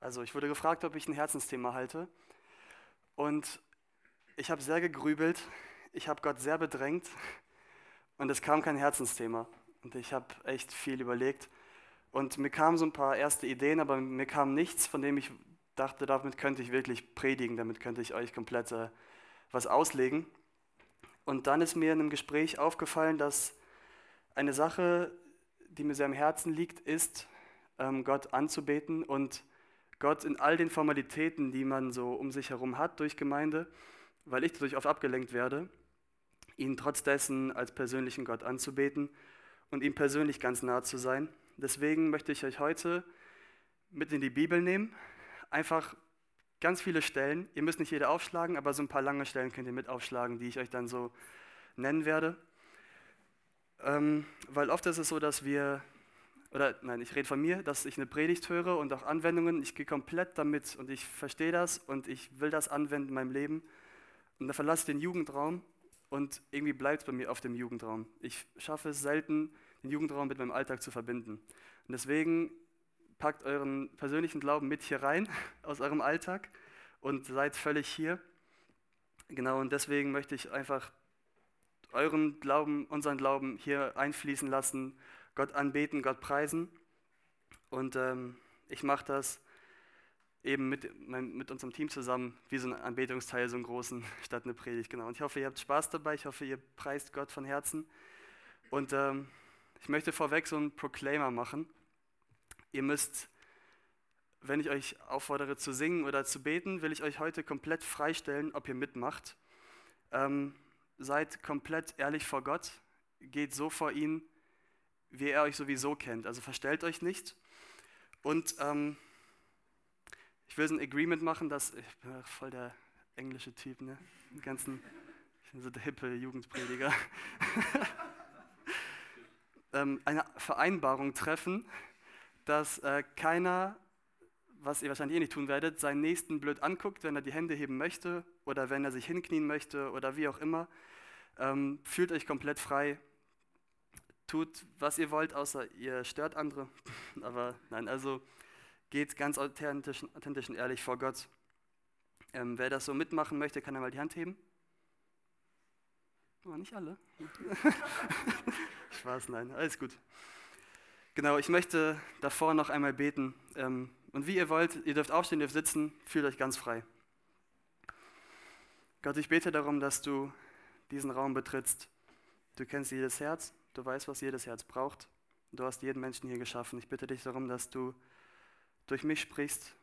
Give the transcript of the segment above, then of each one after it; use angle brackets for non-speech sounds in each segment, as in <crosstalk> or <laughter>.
Also ich wurde gefragt, ob ich ein Herzensthema halte. Und ich habe sehr gegrübelt, ich habe Gott sehr bedrängt und es kam kein Herzensthema. Und ich habe echt viel überlegt. Und mir kamen so ein paar erste Ideen, aber mir kam nichts, von dem ich dachte, damit könnte ich wirklich predigen, damit könnte ich euch komplett äh, was auslegen. Und dann ist mir in einem Gespräch aufgefallen, dass eine Sache, die mir sehr am Herzen liegt, ist, ähm, Gott anzubeten und Gott in all den Formalitäten, die man so um sich herum hat durch Gemeinde, weil ich dadurch oft abgelenkt werde, ihn trotz dessen als persönlichen Gott anzubeten und ihm persönlich ganz nah zu sein. Deswegen möchte ich euch heute mit in die Bibel nehmen. Einfach ganz viele Stellen. Ihr müsst nicht jede aufschlagen, aber so ein paar lange Stellen könnt ihr mit aufschlagen, die ich euch dann so nennen werde. Ähm, weil oft ist es so, dass wir, oder nein, ich rede von mir, dass ich eine Predigt höre und auch Anwendungen. Ich gehe komplett damit und ich verstehe das und ich will das anwenden in meinem Leben. Und dann verlasse ich den Jugendraum und irgendwie bleibt es bei mir auf dem Jugendraum. Ich schaffe es selten, den Jugendraum mit meinem Alltag zu verbinden. Und deswegen packt euren persönlichen Glauben mit hier rein <laughs> aus eurem Alltag und seid völlig hier. Genau, und deswegen möchte ich einfach euren Glauben, unseren Glauben hier einfließen lassen, Gott anbeten, Gott preisen. Und ähm, ich mache das eben mit, mit unserem Team zusammen, wie so ein Anbetungsteil, so einen großen, <laughs> statt eine Predigt, genau. Und ich hoffe, ihr habt Spaß dabei, ich hoffe, ihr preist Gott von Herzen. Und ähm, ich möchte vorweg so einen Proclaimer machen. Ihr müsst, wenn ich euch auffordere zu singen oder zu beten, will ich euch heute komplett freistellen, ob ihr mitmacht. Ähm, seid komplett ehrlich vor Gott, geht so vor ihn, wie er euch sowieso kennt. Also verstellt euch nicht. Und ähm, ich will so ein Agreement machen, dass ich bin voll der englische Typ, ne? Den ganzen, ich bin so der hippe Jugendprediger. <laughs> ähm, eine Vereinbarung treffen, dass äh, keiner, was ihr wahrscheinlich eh nicht tun werdet, seinen Nächsten blöd anguckt, wenn er die Hände heben möchte oder wenn er sich hinknien möchte oder wie auch immer. Ähm, fühlt euch komplett frei. Tut, was ihr wollt, außer ihr stört andere. <laughs> Aber nein, also geht ganz authentisch, authentisch und ehrlich vor Gott. Ähm, wer das so mitmachen möchte, kann einmal die Hand heben. Oh, nicht alle. <laughs> Spaß, nein, alles gut. Genau, ich möchte davor noch einmal beten. Ähm, und wie ihr wollt, ihr dürft aufstehen, ihr dürft sitzen, fühlt euch ganz frei. Gott, ich bete darum, dass du diesen Raum betrittst. Du kennst jedes Herz, du weißt, was jedes Herz braucht. Du hast jeden Menschen hier geschaffen. Ich bitte dich darum, dass du durch mich sprichst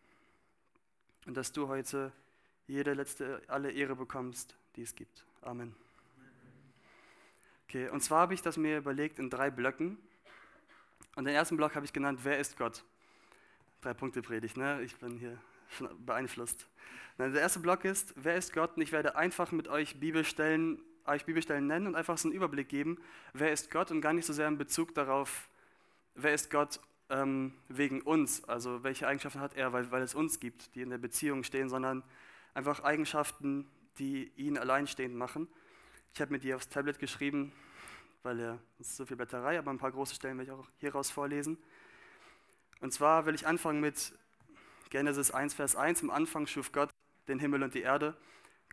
und dass du heute jede letzte, alle Ehre bekommst, die es gibt. Amen. Okay, und zwar habe ich das mir überlegt in drei Blöcken. Und den ersten Block habe ich genannt, wer ist Gott? Drei Punkte Predigt, ne? Ich bin hier beeinflusst. Der erste Block ist, wer ist Gott? Und ich werde einfach mit euch Bibelstellen, euch Bibelstellen nennen und einfach so einen Überblick geben, wer ist Gott und gar nicht so sehr in Bezug darauf, wer ist Gott ähm, wegen uns, also welche Eigenschaften hat er, weil, weil es uns gibt, die in der Beziehung stehen, sondern einfach Eigenschaften, die ihn alleinstehend machen. Ich habe mir die aufs Tablet geschrieben, weil er ist so viel Blätterei, aber ein paar große Stellen werde ich auch hieraus vorlesen. Und zwar will ich anfangen mit Genesis 1, Vers 1. Am Anfang schuf Gott den Himmel und die Erde.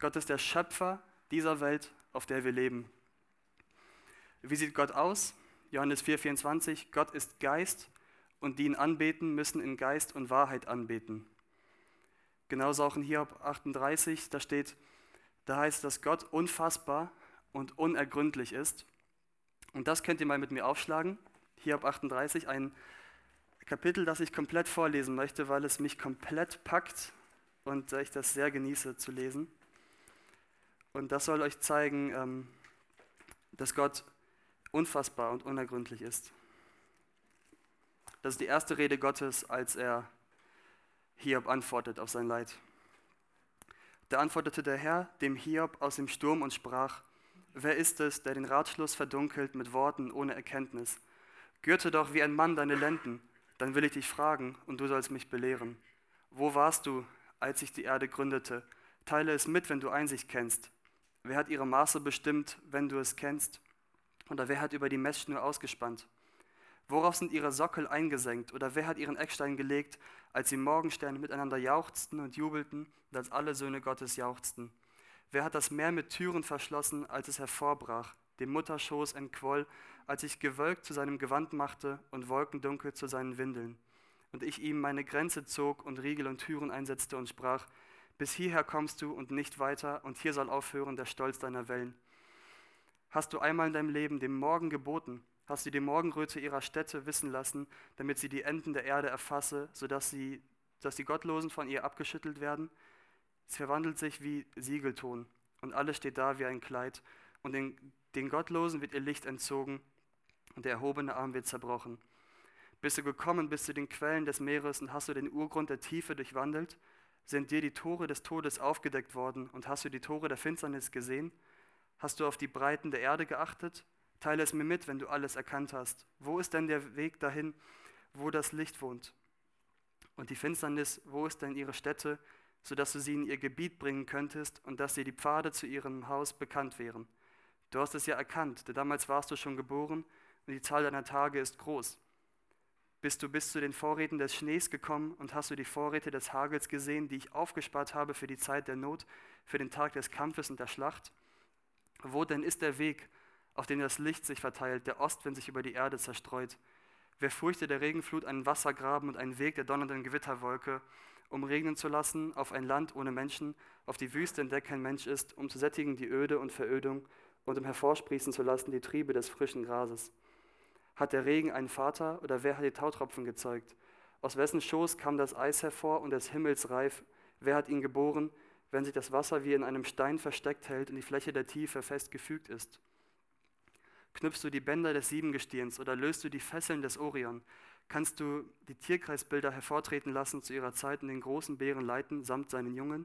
Gott ist der Schöpfer dieser Welt, auf der wir leben. Wie sieht Gott aus? Johannes 4, 24. Gott ist Geist und die ihn anbeten, müssen in Geist und Wahrheit anbeten. Genauso auch in Hiob 38, da steht, da heißt, dass Gott unfassbar und unergründlich ist. Und das könnt ihr mal mit mir aufschlagen. Hiob 38, ein Kapitel, das ich komplett vorlesen möchte, weil es mich komplett packt und ich das sehr genieße zu lesen. Und das soll euch zeigen, ähm, dass Gott unfassbar und unergründlich ist. Das ist die erste Rede Gottes, als er Hiob antwortet auf sein Leid. Da antwortete der Herr dem Hiob aus dem Sturm und sprach, Wer ist es, der den Ratschluss verdunkelt mit Worten ohne Erkenntnis? Gürte doch wie ein Mann deine Lenden, dann will ich dich fragen und du sollst mich belehren. Wo warst du, als ich die Erde gründete? Teile es mit, wenn du Einsicht kennst. Wer hat ihre Maße bestimmt, wenn du es kennst? Oder wer hat über die Messschnur ausgespannt? Worauf sind ihre Sockel eingesenkt? Oder wer hat ihren Eckstein gelegt, als die Morgensterne miteinander jauchzten und jubelten und als alle Söhne Gottes jauchzten? Wer hat das Meer mit Türen verschlossen, als es hervorbrach, dem Mutterschoß entquoll, als ich gewölkt zu seinem Gewand machte und wolkendunkel zu seinen Windeln? Und ich ihm meine Grenze zog und Riegel und Türen einsetzte und sprach, bis hierher kommst du und nicht weiter, und hier soll aufhören der Stolz deiner Wellen. Hast du einmal in deinem Leben dem Morgen geboten, hast du die Morgenröte ihrer Städte wissen lassen, damit sie die Enden der Erde erfasse, sodass sie, dass die Gottlosen von ihr abgeschüttelt werden? Es verwandelt sich wie Siegelton und alles steht da wie ein Kleid und den, den Gottlosen wird ihr Licht entzogen und der erhobene Arm wird zerbrochen. Bist du gekommen bis zu den Quellen des Meeres und hast du den Urgrund der Tiefe durchwandelt? Sind dir die Tore des Todes aufgedeckt worden und hast du die Tore der Finsternis gesehen? Hast du auf die Breiten der Erde geachtet? Teile es mir mit, wenn du alles erkannt hast. Wo ist denn der Weg dahin, wo das Licht wohnt? Und die Finsternis, wo ist denn ihre Stätte? sodass du sie in ihr Gebiet bringen könntest und dass dir die Pfade zu ihrem Haus bekannt wären. Du hast es ja erkannt, denn damals warst du schon geboren und die Zahl deiner Tage ist groß. Bist du bis zu den Vorräten des Schnees gekommen und hast du die Vorräte des Hagels gesehen, die ich aufgespart habe für die Zeit der Not, für den Tag des Kampfes und der Schlacht? Wo denn ist der Weg, auf dem das Licht sich verteilt, der Ostwind sich über die Erde zerstreut? Wer furchte der Regenflut einen Wassergraben und einen Weg der donnernden Gewitterwolke? um regnen zu lassen auf ein Land ohne Menschen, auf die Wüste, in der kein Mensch ist, um zu sättigen die Öde und Verödung und um hervorsprießen zu lassen die Triebe des frischen Grases. Hat der Regen einen Vater oder wer hat die Tautropfen gezeugt? Aus wessen Schoß kam das Eis hervor und des Himmels reif? Wer hat ihn geboren, wenn sich das Wasser wie in einem Stein versteckt hält und die Fläche der Tiefe festgefügt ist? Knüpfst du die Bänder des Siebengestirns oder löst du die Fesseln des Orion? kannst du die Tierkreisbilder hervortreten lassen zu ihrer Zeit und den großen Bären leiten, samt seinen Jungen?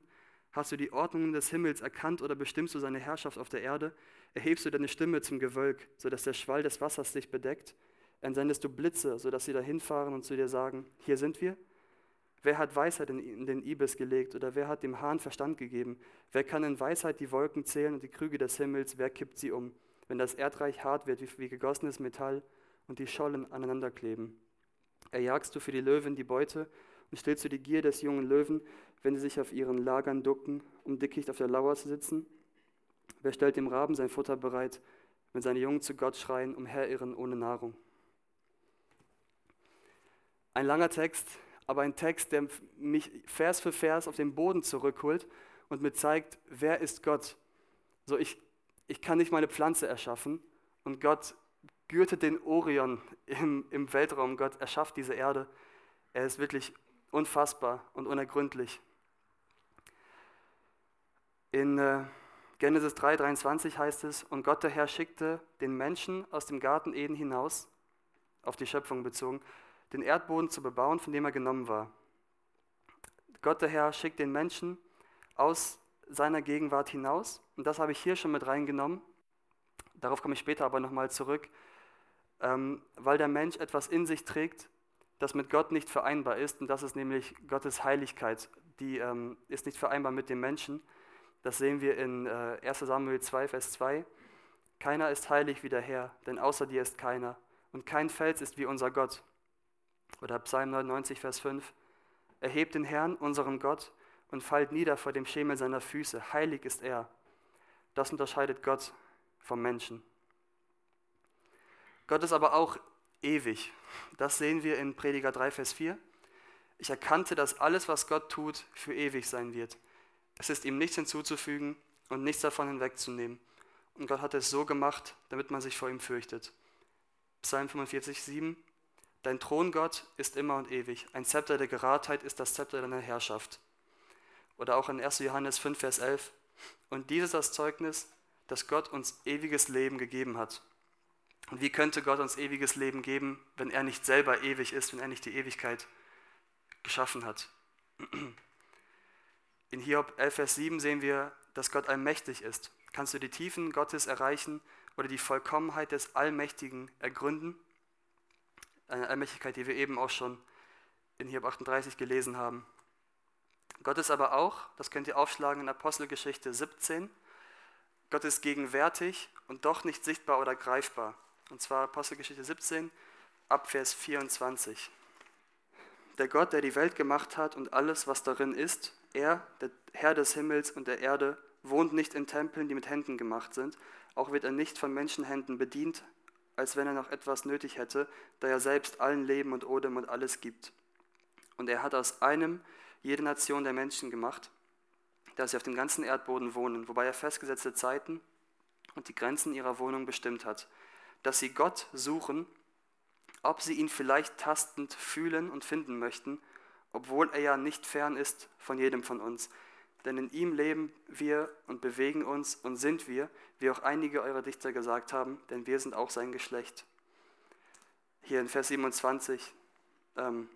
Hast du die Ordnungen des Himmels erkannt oder bestimmst du seine Herrschaft auf der Erde? Erhebst du deine Stimme zum Gewölk, sodass der Schwall des Wassers dich bedeckt? Entsendest du Blitze, sodass sie dahin fahren und zu dir sagen, hier sind wir? Wer hat Weisheit in den Ibis gelegt oder wer hat dem Hahn Verstand gegeben? Wer kann in Weisheit die Wolken zählen und die Krüge des Himmels, wer kippt sie um, wenn das Erdreich hart wird wie, wie gegossenes Metall und die Schollen aneinanderkleben? Erjagst du für die Löwen die Beute und stillst du die Gier des jungen Löwen, wenn sie sich auf ihren Lagern ducken, um dickicht auf der Lauer zu sitzen? Wer stellt dem Raben sein Futter bereit, wenn seine Jungen zu Gott schreien, umherirren ohne Nahrung? Ein langer Text, aber ein Text, der mich Vers für Vers auf den Boden zurückholt und mir zeigt, wer ist Gott? So, ich, ich kann nicht meine Pflanze erschaffen und Gott gürtet den Orion im, im Weltraum. Gott erschafft diese Erde. Er ist wirklich unfassbar und unergründlich. In äh, Genesis 3, 23 heißt es, und Gott der Herr schickte den Menschen aus dem Garten Eden hinaus, auf die Schöpfung bezogen, den Erdboden zu bebauen, von dem er genommen war. Gott der Herr schickt den Menschen aus seiner Gegenwart hinaus, und das habe ich hier schon mit reingenommen. Darauf komme ich später aber nochmal zurück ähm, weil der Mensch etwas in sich trägt, das mit Gott nicht vereinbar ist, und das ist nämlich Gottes Heiligkeit. Die ähm, ist nicht vereinbar mit dem Menschen. Das sehen wir in äh, 1 Samuel 2, Vers 2. Keiner ist heilig wie der Herr, denn außer dir ist keiner. Und kein Fels ist wie unser Gott. Oder Psalm 99, Vers 5. Erhebt den Herrn, unseren Gott, und fallt nieder vor dem Schemel seiner Füße. Heilig ist er. Das unterscheidet Gott vom Menschen. Gott ist aber auch ewig. Das sehen wir in Prediger 3, Vers 4. Ich erkannte, dass alles, was Gott tut, für ewig sein wird. Es ist ihm nichts hinzuzufügen und nichts davon hinwegzunehmen. Und Gott hat es so gemacht, damit man sich vor ihm fürchtet. Psalm 45, 7. Dein Thron, Gott, ist immer und ewig. Ein Zepter der Geradheit ist das Zepter deiner Herrschaft. Oder auch in 1. Johannes 5, Vers 11. Und dieses ist das Zeugnis, dass Gott uns ewiges Leben gegeben hat. Und wie könnte Gott uns ewiges Leben geben, wenn er nicht selber ewig ist, wenn er nicht die Ewigkeit geschaffen hat? <clears throat> In Hiob 11, Vers 7 sehen wir, dass Gott allmächtig ist. Kannst du die Tiefen Gottes erreichen oder die Vollkommenheit des Allmächtigen ergründen? Eine Allmächtigkeit, die wir eben auch schon in Hiob 38 gelesen haben. Gott ist aber auch, das könnt ihr aufschlagen in Apostelgeschichte 17, Gott ist gegenwärtig und doch nicht sichtbar oder greifbar. Und zwar Apostelgeschichte 17, ab Vers 24. Der Gott, der die Welt gemacht hat und alles, was darin ist, er, der Herr des Himmels und der Erde, wohnt nicht in Tempeln, die mit Händen gemacht sind, auch wird er nicht von Menschenhänden bedient, als wenn er noch etwas nötig hätte, da er selbst allen Leben und Odem und alles gibt. Und er hat aus einem jede Nation der Menschen gemacht, dass sie auf dem ganzen Erdboden wohnen, wobei er festgesetzte Zeiten und die Grenzen ihrer Wohnung bestimmt hat, dass sie Gott suchen, ob sie ihn vielleicht tastend fühlen und finden möchten, obwohl er ja nicht fern ist von jedem von uns. Denn in ihm leben wir und bewegen uns und sind wir, wie auch einige eurer Dichter gesagt haben, denn wir sind auch sein Geschlecht. Hier in Vers 27, ähm,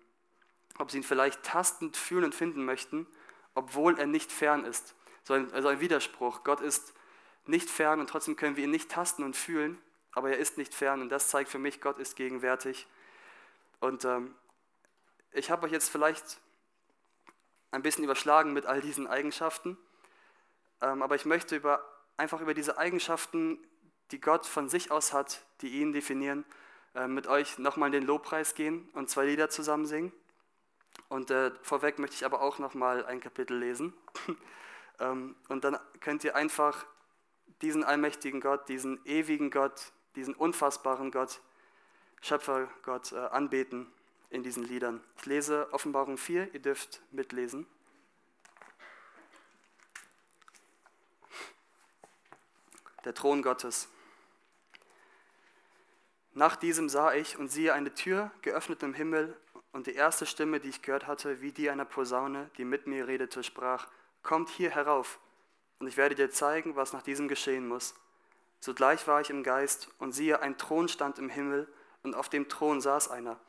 ob sie ihn vielleicht tastend fühlen und finden möchten, obwohl er nicht fern ist. So ein, also ein Widerspruch. Gott ist nicht fern und trotzdem können wir ihn nicht tasten und fühlen, aber er ist nicht fern und das zeigt für mich, Gott ist gegenwärtig. Und ähm, ich habe euch jetzt vielleicht ein bisschen überschlagen mit all diesen Eigenschaften, ähm, aber ich möchte über, einfach über diese Eigenschaften, die Gott von sich aus hat, die ihn definieren, äh, mit euch nochmal in den Lobpreis gehen und zwei Lieder zusammen singen. Und äh, vorweg möchte ich aber auch nochmal ein Kapitel lesen. <laughs> ähm, und dann könnt ihr einfach diesen allmächtigen Gott, diesen ewigen Gott, diesen unfassbaren Gott, Schöpfergott äh, anbeten in diesen Liedern. Ich lese Offenbarung 4, ihr dürft mitlesen. Der Thron Gottes. Nach diesem sah ich und siehe eine Tür geöffnet im Himmel und die erste Stimme, die ich gehört hatte, wie die einer Posaune, die mit mir redete, sprach, Kommt hier herauf, und ich werde dir zeigen, was nach diesem geschehen muss. Sogleich war ich im Geist, und siehe, ein Thron stand im Himmel, und auf dem Thron saß einer.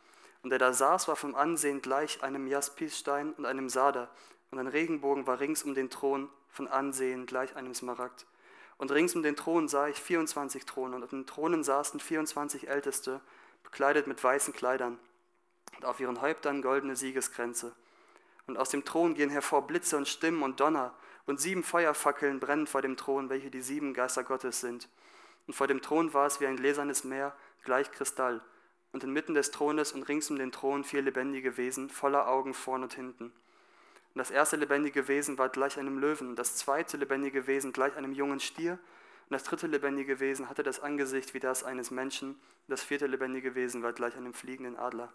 Und der da saß, war vom Ansehen gleich einem Jaspisstein und einem Sader, und ein Regenbogen war rings um den Thron, von Ansehen gleich einem Smaragd. Und rings um den Thron sah ich 24 Thronen, und auf den Thronen saßen 24 Älteste, bekleidet mit weißen Kleidern und auf ihren Häuptern goldene Siegeskränze. Und aus dem Thron gehen hervor Blitze und Stimmen und Donner, und sieben Feuerfackeln brennen vor dem Thron, welche die sieben Geister Gottes sind. Und vor dem Thron war es wie ein gläsernes Meer, gleich Kristall. Und inmitten des Thrones und rings um den Thron vier lebendige Wesen, voller Augen vorn und hinten. Und das erste lebendige Wesen war gleich einem Löwen, das zweite lebendige Wesen gleich einem jungen Stier, und das dritte lebendige Wesen hatte das Angesicht wie das eines Menschen, und das vierte lebendige Wesen war gleich einem fliegenden Adler.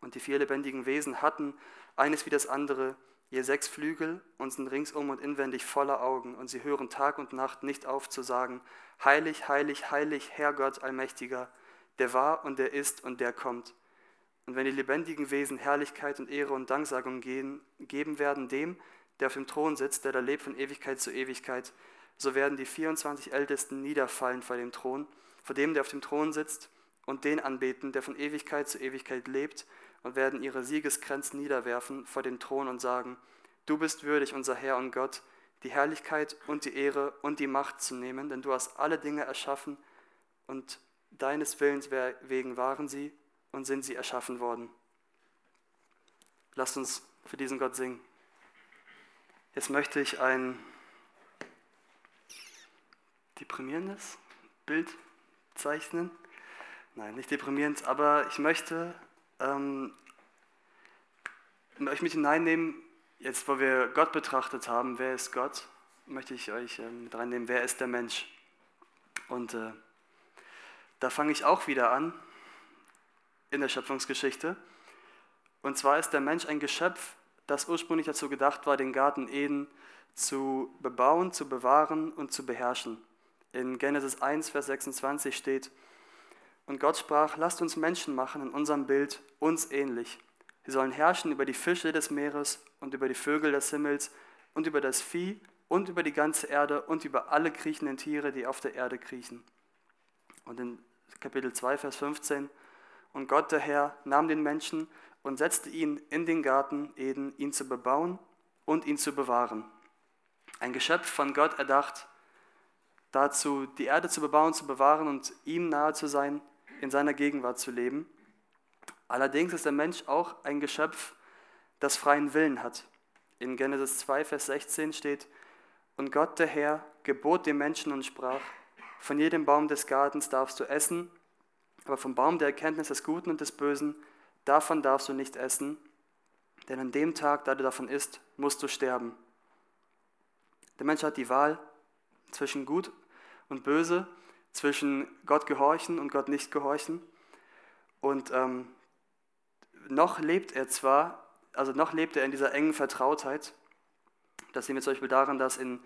Und die vier lebendigen Wesen hatten, eines wie das andere, je sechs Flügel und sind ringsum und inwendig voller Augen, und sie hören Tag und Nacht nicht auf zu sagen, Heilig, heilig, heilig, Herr Gott Allmächtiger, der war und der ist und der kommt. Und wenn die lebendigen Wesen Herrlichkeit und Ehre und Danksagung geben werden dem, der auf dem Thron sitzt, der da lebt von Ewigkeit zu Ewigkeit, so werden die 24 Ältesten niederfallen vor dem Thron, vor dem, der auf dem Thron sitzt, und den anbeten, der von Ewigkeit zu Ewigkeit lebt und werden ihre Siegeskränze niederwerfen vor den Thron und sagen, du bist würdig, unser Herr und Gott, die Herrlichkeit und die Ehre und die Macht zu nehmen, denn du hast alle Dinge erschaffen und deines Willens wegen waren sie und sind sie erschaffen worden. Lasst uns für diesen Gott singen. Jetzt möchte ich ein deprimierendes Bild zeichnen. Nein, nicht deprimierend, aber ich möchte ähm, euch mit hineinnehmen, jetzt wo wir Gott betrachtet haben, wer ist Gott, möchte ich euch ähm, mit reinnehmen, wer ist der Mensch. Und äh, da fange ich auch wieder an in der Schöpfungsgeschichte. Und zwar ist der Mensch ein Geschöpf, das ursprünglich dazu gedacht war, den Garten Eden zu bebauen, zu bewahren und zu beherrschen. In Genesis 1, Vers 26 steht, und Gott sprach, lasst uns Menschen machen in unserem Bild, uns ähnlich. Sie sollen herrschen über die Fische des Meeres und über die Vögel des Himmels und über das Vieh und über die ganze Erde und über alle kriechenden Tiere, die auf der Erde kriechen. Und in Kapitel 2, Vers 15, und Gott der Herr nahm den Menschen und setzte ihn in den Garten Eden, ihn zu bebauen und ihn zu bewahren. Ein Geschöpf von Gott erdacht, dazu die Erde zu bebauen, zu bewahren und ihm nahe zu sein in seiner Gegenwart zu leben. Allerdings ist der Mensch auch ein Geschöpf, das freien Willen hat. In Genesis 2, Vers 16 steht, und Gott der Herr gebot dem Menschen und sprach, von jedem Baum des Gartens darfst du essen, Aber vom Baum der Erkenntnis des Guten und des Bösen, davon darfst du nicht essen, denn an dem Tag, da du davon isst, musst du sterben. Der Mensch hat die Wahl zwischen Gut und Böse, zwischen Gott gehorchen und Gott nicht gehorchen. Und ähm, noch lebt er zwar, also noch lebt er in dieser engen Vertrautheit. Das sehen wir zum Beispiel daran, dass in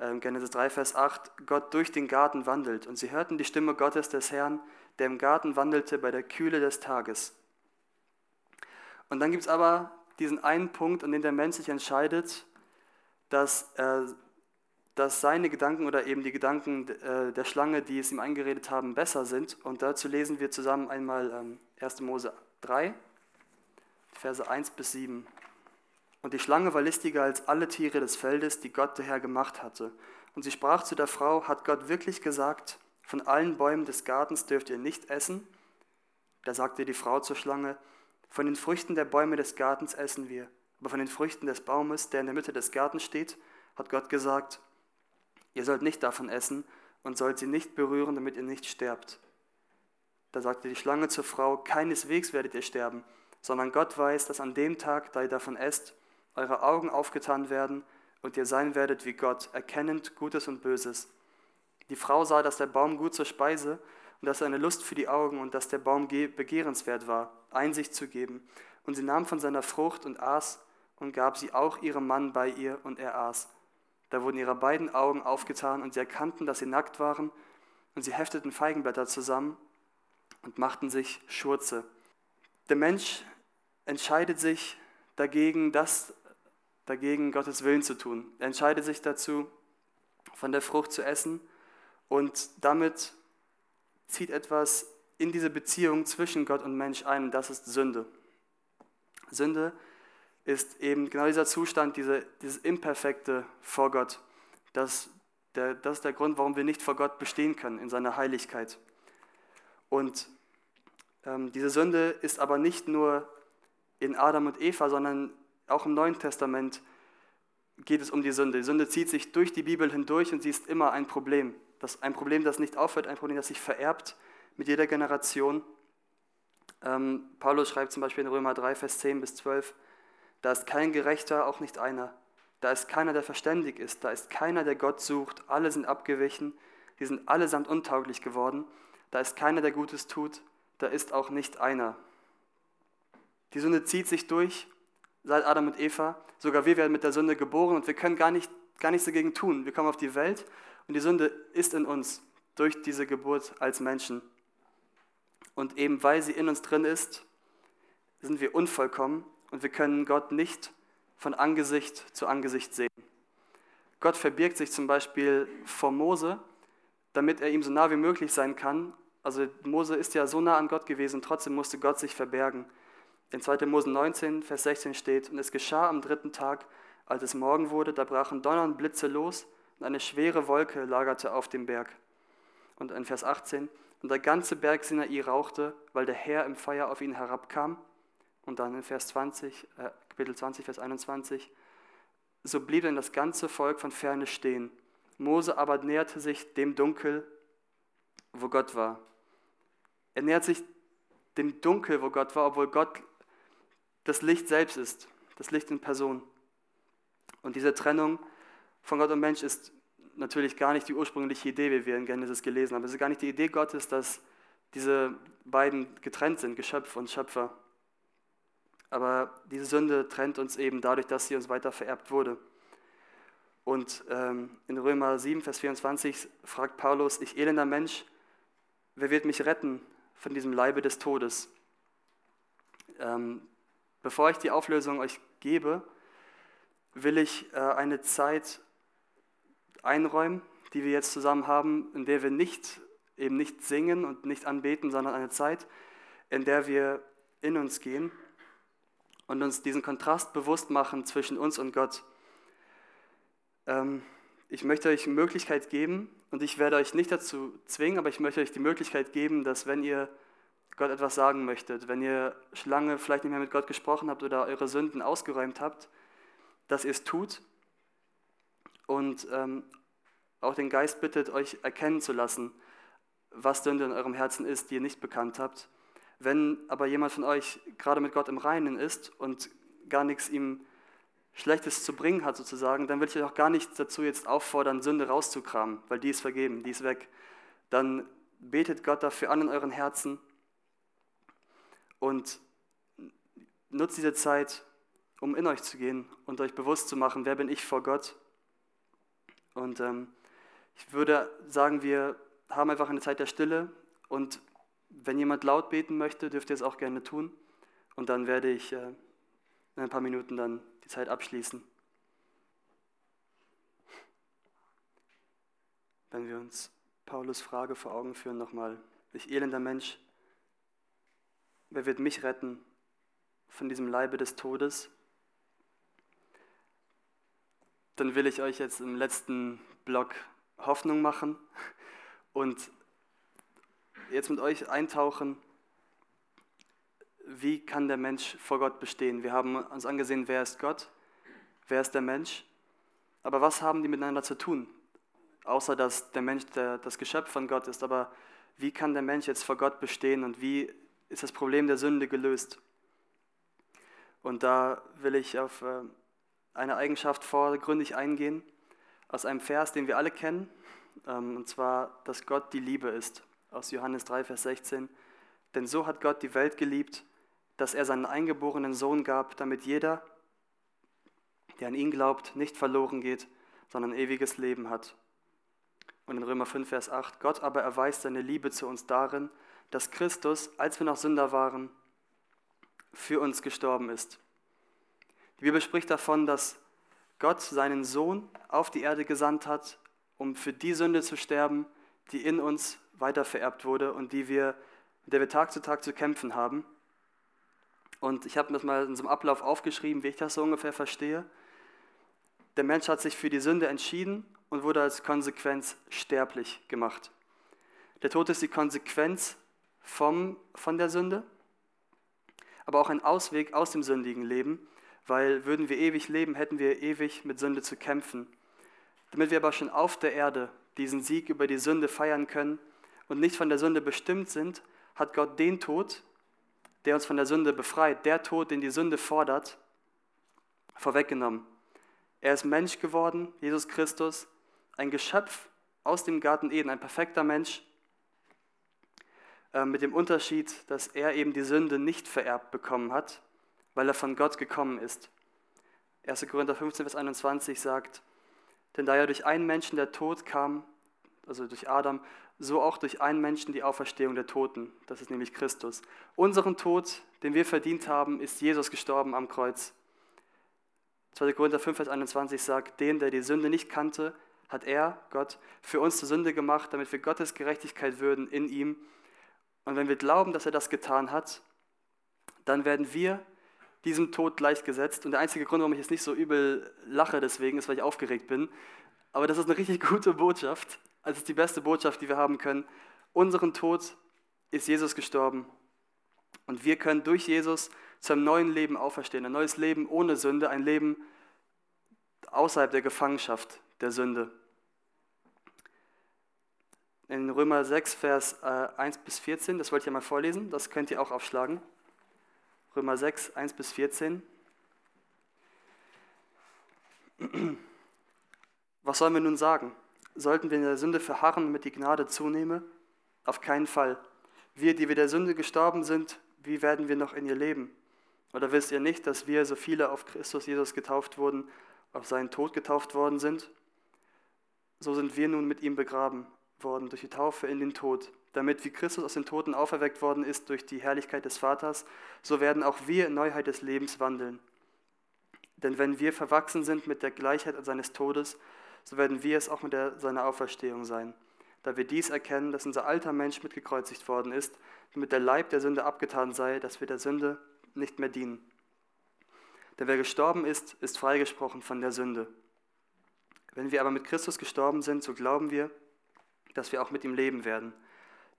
ähm, Genesis 3, Vers 8 Gott durch den Garten wandelt. Und sie hörten die Stimme Gottes des Herrn, der im Garten wandelte bei der Kühle des Tages. Und dann gibt es aber diesen einen Punkt, an dem der Mensch sich entscheidet, dass, äh, dass seine Gedanken oder eben die Gedanken äh, der Schlange, die es ihm eingeredet haben, besser sind. Und dazu lesen wir zusammen einmal ähm, 1. Mose 3, Verse 1 bis 7. Und die Schlange war listiger als alle Tiere des Feldes, die Gott der Herr gemacht hatte. Und sie sprach zu der Frau, hat Gott wirklich gesagt, von allen Bäumen des Gartens dürft ihr nicht essen? Da sagte die Frau zur Schlange, von den Früchten der Bäume des Gartens essen wir, aber von den Früchten des Baumes, der in der Mitte des Gartens steht, hat Gott gesagt, ihr sollt nicht davon essen und sollt sie nicht berühren, damit ihr nicht sterbt. Da sagte die Schlange zur Frau, keineswegs werdet ihr sterben, sondern Gott weiß, dass an dem Tag, da ihr davon esst, eure Augen aufgetan werden und ihr sein werdet wie Gott, erkennend Gutes und Böses. Die Frau sah, dass der Baum gut zur Speise und dass er eine Lust für die Augen und dass der Baum begehrenswert war, Einsicht zu geben. Und sie nahm von seiner Frucht und aß und gab sie auch ihrem Mann bei ihr und er aß. Da wurden ihre beiden Augen aufgetan und sie erkannten, dass sie nackt waren und sie hefteten Feigenblätter zusammen und machten sich Schurze. Der Mensch entscheidet sich dagegen, das dagegen Gottes Willen zu tun. Er entscheidet sich dazu, von der Frucht zu essen und damit zieht etwas in diese Beziehung zwischen Gott und Mensch ein und das ist Sünde. Sünde ist eben genau dieser Zustand, diese, dieses Imperfekte vor Gott. Das, der, das ist der Grund, warum wir nicht vor Gott bestehen können in seiner Heiligkeit. Und ähm, diese Sünde ist aber nicht nur in Adam und Eva, sondern auch im Neuen Testament geht es um die Sünde. Die Sünde zieht sich durch die Bibel hindurch und sie ist immer ein Problem. Das ein Problem, das nicht aufhört, ein Problem, das sich vererbt mit jeder Generation. Ähm, Paulus schreibt zum Beispiel in Römer 3, Vers 10 bis 12, da ist kein Gerechter, auch nicht einer. Da ist keiner, der verständig ist. Da ist keiner, der Gott sucht. Alle sind abgewichen. Die sind allesamt untauglich geworden. Da ist keiner, der Gutes tut. Da ist auch nicht einer. Die Sünde zieht sich durch seit Adam und Eva. Sogar wir werden mit der Sünde geboren und wir können gar, nicht, gar nichts dagegen tun. Wir kommen auf die Welt und die Sünde ist in uns durch diese Geburt als Menschen. Und eben weil sie in uns drin ist, sind wir unvollkommen und wir können Gott nicht von Angesicht zu Angesicht sehen. Gott verbirgt sich zum Beispiel vor Mose, damit er ihm so nah wie möglich sein kann. Also Mose ist ja so nah an Gott gewesen, trotzdem musste Gott sich verbergen. In 2. Mose 19, Vers 16 steht, und es geschah am dritten Tag, als es Morgen wurde, da brachen Donner und Blitze los und eine schwere Wolke lagerte auf dem Berg. Und in Vers 18, und der ganze Berg Sinai rauchte, weil der Herr im Feuer auf ihn herabkam. Und dann in Vers 20, äh, Kapitel 20, Vers 21, so blieb dann das ganze Volk von ferne stehen. Mose aber näherte sich dem Dunkel, wo Gott war. Er nähert sich dem Dunkel, wo Gott war, obwohl Gott das Licht selbst ist, das Licht in Person. Und diese Trennung von Gott und Mensch ist natürlich gar nicht die ursprüngliche Idee, wie wir in Genesis gelesen haben. Es ist gar nicht die Idee Gottes, dass diese beiden getrennt sind, Geschöpf und Schöpfer. Aber diese Sünde trennt uns eben dadurch, dass sie uns weiter vererbt wurde. Und ähm, in Römer 7, Vers 24 fragt Paulus, ich elender Mensch, wer wird mich retten von diesem Leibe des Todes? Ähm, Bevor ich die Auflösung euch gebe, will ich äh, eine Zeit einräumen, die wir jetzt zusammen haben, in der wir nicht eben nicht singen und nicht anbeten, sondern eine Zeit, in der wir in uns gehen und uns diesen Kontrast bewusst machen zwischen uns und Gott. Ähm, ich möchte euch eine Möglichkeit geben und ich werde euch nicht dazu zwingen, aber ich möchte euch die Möglichkeit geben, dass wenn ihr Gott etwas sagen möchtet, wenn ihr lange vielleicht nicht mehr mit Gott gesprochen habt oder eure Sünden ausgeräumt habt, dass ihr es tut und ähm, auch den Geist bittet, euch erkennen zu lassen, was Sünde in eurem Herzen ist, die ihr nicht bekannt habt. Wenn aber jemand von euch gerade mit Gott im Reinen ist und gar nichts ihm Schlechtes zu bringen hat sozusagen, dann will ich euch auch gar nicht dazu jetzt auffordern, Sünde rauszukramen, weil die ist vergeben, die ist weg. Dann betet Gott dafür an in euren Herzen und nutzt diese Zeit, um in euch zu gehen und euch bewusst zu machen, wer bin ich vor Gott. Und ähm, ich würde sagen, wir haben einfach eine Zeit der Stille und wenn jemand laut beten möchte, dürft ihr es auch gerne tun. Und dann werde ich äh, in ein paar Minuten dann die Zeit abschließen. Wenn wir uns Paulus Frage vor Augen führen nochmal, ich elender Mensch, wer wird mich retten von diesem Leibe des Todes? Dann will ich euch jetzt im letzten Block Hoffnung machen und jetzt mit euch eintauchen wie kann der Mensch vor Gott bestehen? Wir haben uns angesehen, wer ist Gott, wer ist der Mensch, aber was haben die miteinander zu tun? Außer dass der Mensch der, das Geschöpf von Gott ist, aber wie kann der Mensch jetzt vor Gott bestehen und wie ist das Problem der Sünde gelöst? Und da will ich auf äh, eine Eigenschaft vorgründig eingehen, aus einem Vers, den wir alle kennen, ähm, und zwar, dass Gott die Liebe ist, aus Johannes 3, Vers 16. Denn so hat Gott die Welt geliebt, dass er seinen eingeborenen Sohn gab, damit jeder, der an ihn glaubt, nicht verloren geht, sondern ewiges Leben hat. Und in Römer 5, Vers 8, Gott aber erweist seine Liebe zu uns darin, dass Christus, als wir noch Sünder waren, für uns gestorben ist. Die Bibel spricht davon, dass Gott seinen Sohn auf die Erde gesandt hat, um für die Sünde zu sterben, die in uns weitervererbt wurde und die wir, mit der wir Tag zu Tag zu kämpfen haben. Und ich habe das mal in so einem Ablauf aufgeschrieben, wie ich das so ungefähr verstehe. Der Mensch hat sich für die Sünde entschieden und wurde als Konsequenz sterblich gemacht. Der Tod ist die Konsequenz vom, von der Sünde, aber auch ein Ausweg aus dem sündigen Leben, weil würden wir ewig leben, hätten wir ewig mit Sünde zu kämpfen. Damit wir aber schon auf der Erde diesen Sieg über die Sünde feiern können und nicht von der Sünde bestimmt sind, hat Gott den Tod, der uns von der Sünde befreit, der Tod, den die Sünde fordert, vorweggenommen. Er ist Mensch geworden, Jesus Christus, ein Geschöpf aus dem Garten Eden, ein perfekter Mensch, äh, mit dem Unterschied, dass er eben die Sünde nicht vererbt bekommen hat, weil er von Gott gekommen ist. 1. Korinther 15, Vers 21 sagt, denn da ja durch einen Menschen der Tod kam, also durch Adam, so auch durch einen Menschen die Auferstehung der Toten, das ist nämlich Christus. Unseren Tod, den wir verdient haben, ist Jesus gestorben am Kreuz. 2. Korinther 5, Vers 21 sagt, den, der die Sünde nicht kannte, hat er, Gott, für uns zur Sünde gemacht, damit wir Gottes Gerechtigkeit würden in ihm. Und wenn wir glauben, dass er das getan hat, dann werden wir diesem Tod gleichgesetzt. Und der einzige Grund, warum ich jetzt nicht so übel lache deswegen, ist, weil ich aufgeregt bin. Aber das ist eine richtig <laughs> gute Botschaft. Also es ist die beste Botschaft, die wir haben können. Unseren Tod ist Jesus gestorben. Und wir können durch Jesus zu einem neuen Leben auferstehen. Ein neues Leben ohne Sünde, ein Leben außerhalb der Gefangenschaft der Sünde. In Römer 6, Vers 1 äh, bis 14, das wollte ich ja mal vorlesen, das könnt ihr auch aufschlagen. Römer 6, 1 bis 14. Was sollen wir nun sagen? Sollten wir in der Sünde verharren, damit die Gnade zunehme? Auf keinen Fall. Wir, die wir der Sünde gestorben sind, wie werden wir noch in ihr leben? Oder wisst ihr nicht, dass wir, so viele auf Christus Jesus getauft wurden, auf seinen Tod getauft worden sind? So sind wir nun mit ihm begraben worden durch die Taufe in den Tod, damit wie Christus aus den Toten auferweckt worden ist durch die Herrlichkeit des Vaters, so werden auch wir in Neuheit des Lebens wandeln. Denn wenn wir verwachsen sind mit der Gleichheit seines Todes, so werden wir es auch mit der, seiner Auferstehung sein. Da wir dies erkennen, dass unser alter Mensch mitgekreuzigt worden ist, damit der Leib der Sünde abgetan sei, dass wir der Sünde nicht mehr dienen. Denn wer gestorben ist, ist freigesprochen von der Sünde. Wenn wir aber mit Christus gestorben sind, so glauben wir, dass wir auch mit ihm leben werden.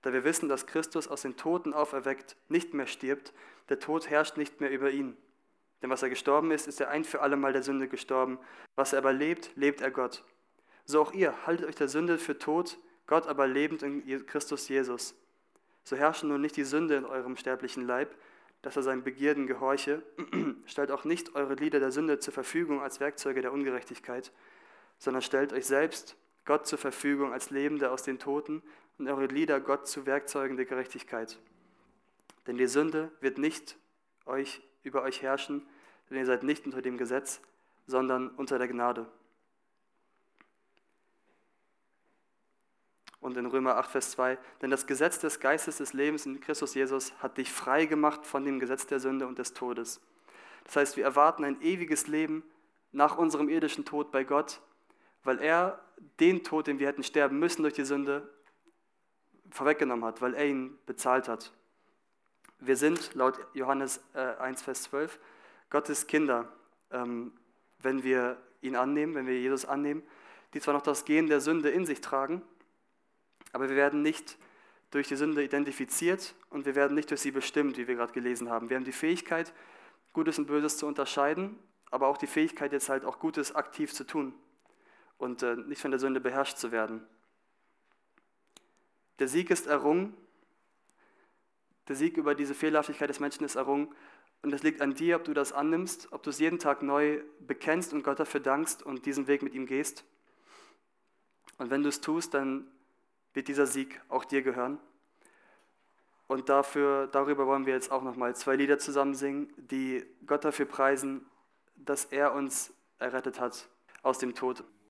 Da wir wissen, dass Christus aus den Toten auferweckt nicht mehr stirbt, der Tod herrscht nicht mehr über ihn. Denn was er gestorben ist, ist er ein für alle Mal der Sünde gestorben. Was er aber lebt, lebt er Gott. So auch ihr, haltet euch der Sünde für tot, Gott aber lebend in Christus Jesus. So herrsche nun nicht die Sünde in eurem sterblichen Leib, dass er seinen Begierden gehorche. <clears throat> stellt auch nicht eure Lieder der Sünde zur Verfügung als Werkzeuge der Ungerechtigkeit, sondern stellt euch selbst Gott zur Verfügung als Lebende aus den Toten und eure Lieder Gott zu Werkzeugen der Gerechtigkeit. Denn die Sünde wird nicht euch, über euch herrschen, denn ihr seid nicht unter dem Gesetz, sondern unter der Gnade. Und in Römer 8, Vers 2, denn das Gesetz des Geistes des Lebens in Christus Jesus hat dich frei gemacht von dem Gesetz der Sünde und des Todes. Das heißt, wir erwarten ein ewiges Leben nach unserem irdischen Tod bei Gott, weil er den Tod, den wir hätten sterben müssen durch die Sünde, vorweggenommen hat, weil er ihn bezahlt hat. Wir sind laut Johannes 1, äh, Vers 12 Gottes Kinder, ähm, wenn wir ihn annehmen, wenn wir Jesus annehmen, die zwar noch das Gen der Sünde in sich tragen, aber wir werden nicht durch die Sünde identifiziert und wir werden nicht durch sie bestimmt, wie wir gerade gelesen haben. Wir haben die Fähigkeit, Gutes und Böses zu unterscheiden, aber auch die Fähigkeit, jetzt halt auch Gutes aktiv zu tun und äh, nicht von der Sünde beherrscht zu werden. Der Sieg ist errungen. Der Sieg über diese Fehlerhaftigkeit des Menschen ist errungen. Und es liegt an dir, ob du das annimmst, ob du es jeden Tag neu bekennst und Gott dafür dankst und diesen Weg mit ihm gehst. Und wenn du es tust, dann wird dieser Sieg auch dir gehören. Und dafür, darüber wollen wir jetzt auch nochmal zwei Lieder zusammen singen, die Gott dafür preisen, dass er uns errettet hat aus dem Tod.